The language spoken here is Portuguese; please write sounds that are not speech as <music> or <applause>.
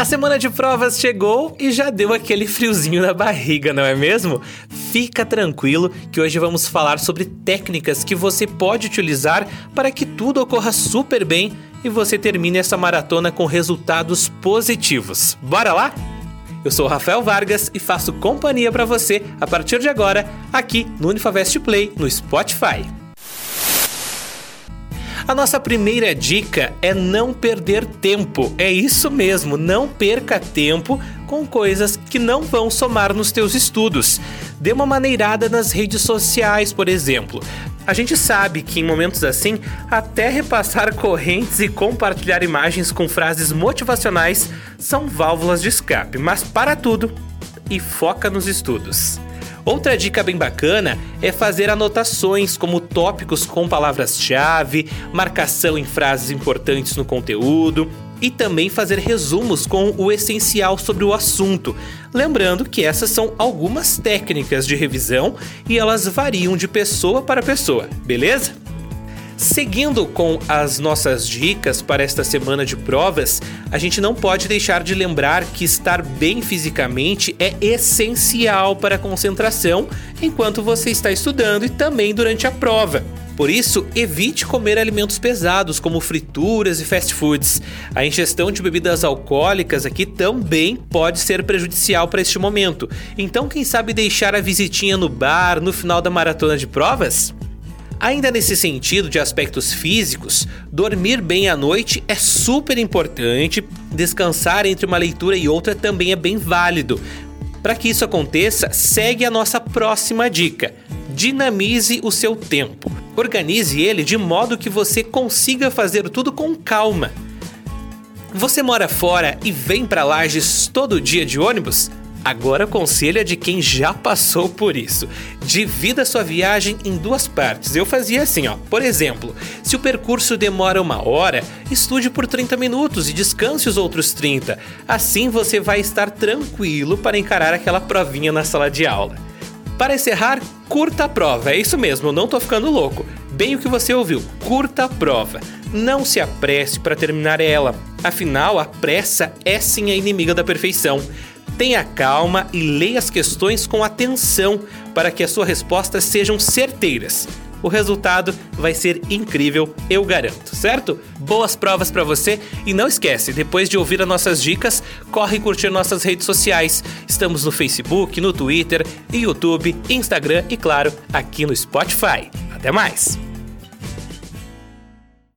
A semana de provas chegou e já deu aquele friozinho na barriga, não é mesmo? Fica tranquilo que hoje vamos falar sobre técnicas que você pode utilizar para que tudo ocorra super bem e você termine essa maratona com resultados positivos. Bora lá? Eu sou Rafael Vargas e faço companhia para você a partir de agora aqui no Unifavest Play no Spotify. A nossa primeira dica é não perder tempo. É isso mesmo, não perca tempo com coisas que não vão somar nos teus estudos. Dê uma maneirada nas redes sociais, por exemplo. A gente sabe que em momentos assim, até repassar <laughs> correntes e compartilhar imagens com frases motivacionais são válvulas de escape, mas para tudo e foca nos estudos. Outra dica bem bacana é fazer anotações como tópicos com palavras-chave, marcação em frases importantes no conteúdo e também fazer resumos com o essencial sobre o assunto. Lembrando que essas são algumas técnicas de revisão e elas variam de pessoa para pessoa, beleza? Seguindo com as nossas dicas para esta semana de provas, a gente não pode deixar de lembrar que estar bem fisicamente é essencial para a concentração enquanto você está estudando e também durante a prova. Por isso, evite comer alimentos pesados como frituras e fast foods. A ingestão de bebidas alcoólicas aqui também pode ser prejudicial para este momento. Então, quem sabe deixar a visitinha no bar no final da maratona de provas? Ainda nesse sentido de aspectos físicos, dormir bem à noite é super importante, descansar entre uma leitura e outra também é bem válido. Para que isso aconteça, segue a nossa próxima dica: dinamize o seu tempo. Organize ele de modo que você consiga fazer tudo com calma. Você mora fora e vem para Lages todo dia de ônibus? Agora conselho é de quem já passou por isso. Divida sua viagem em duas partes. Eu fazia assim, ó. Por exemplo, se o percurso demora uma hora, estude por 30 minutos e descanse os outros 30. Assim você vai estar tranquilo para encarar aquela provinha na sala de aula. Para encerrar, curta a prova. É isso mesmo, eu não tô ficando louco. Bem o que você ouviu, curta a prova. Não se apresse para terminar ela. Afinal, a pressa é sim a inimiga da perfeição. Tenha calma e leia as questões com atenção para que as suas respostas sejam certeiras. O resultado vai ser incrível, eu garanto, certo? Boas provas para você e não esquece, depois de ouvir as nossas dicas, corre curtir nossas redes sociais. Estamos no Facebook, no Twitter, YouTube, Instagram e claro, aqui no Spotify. Até mais.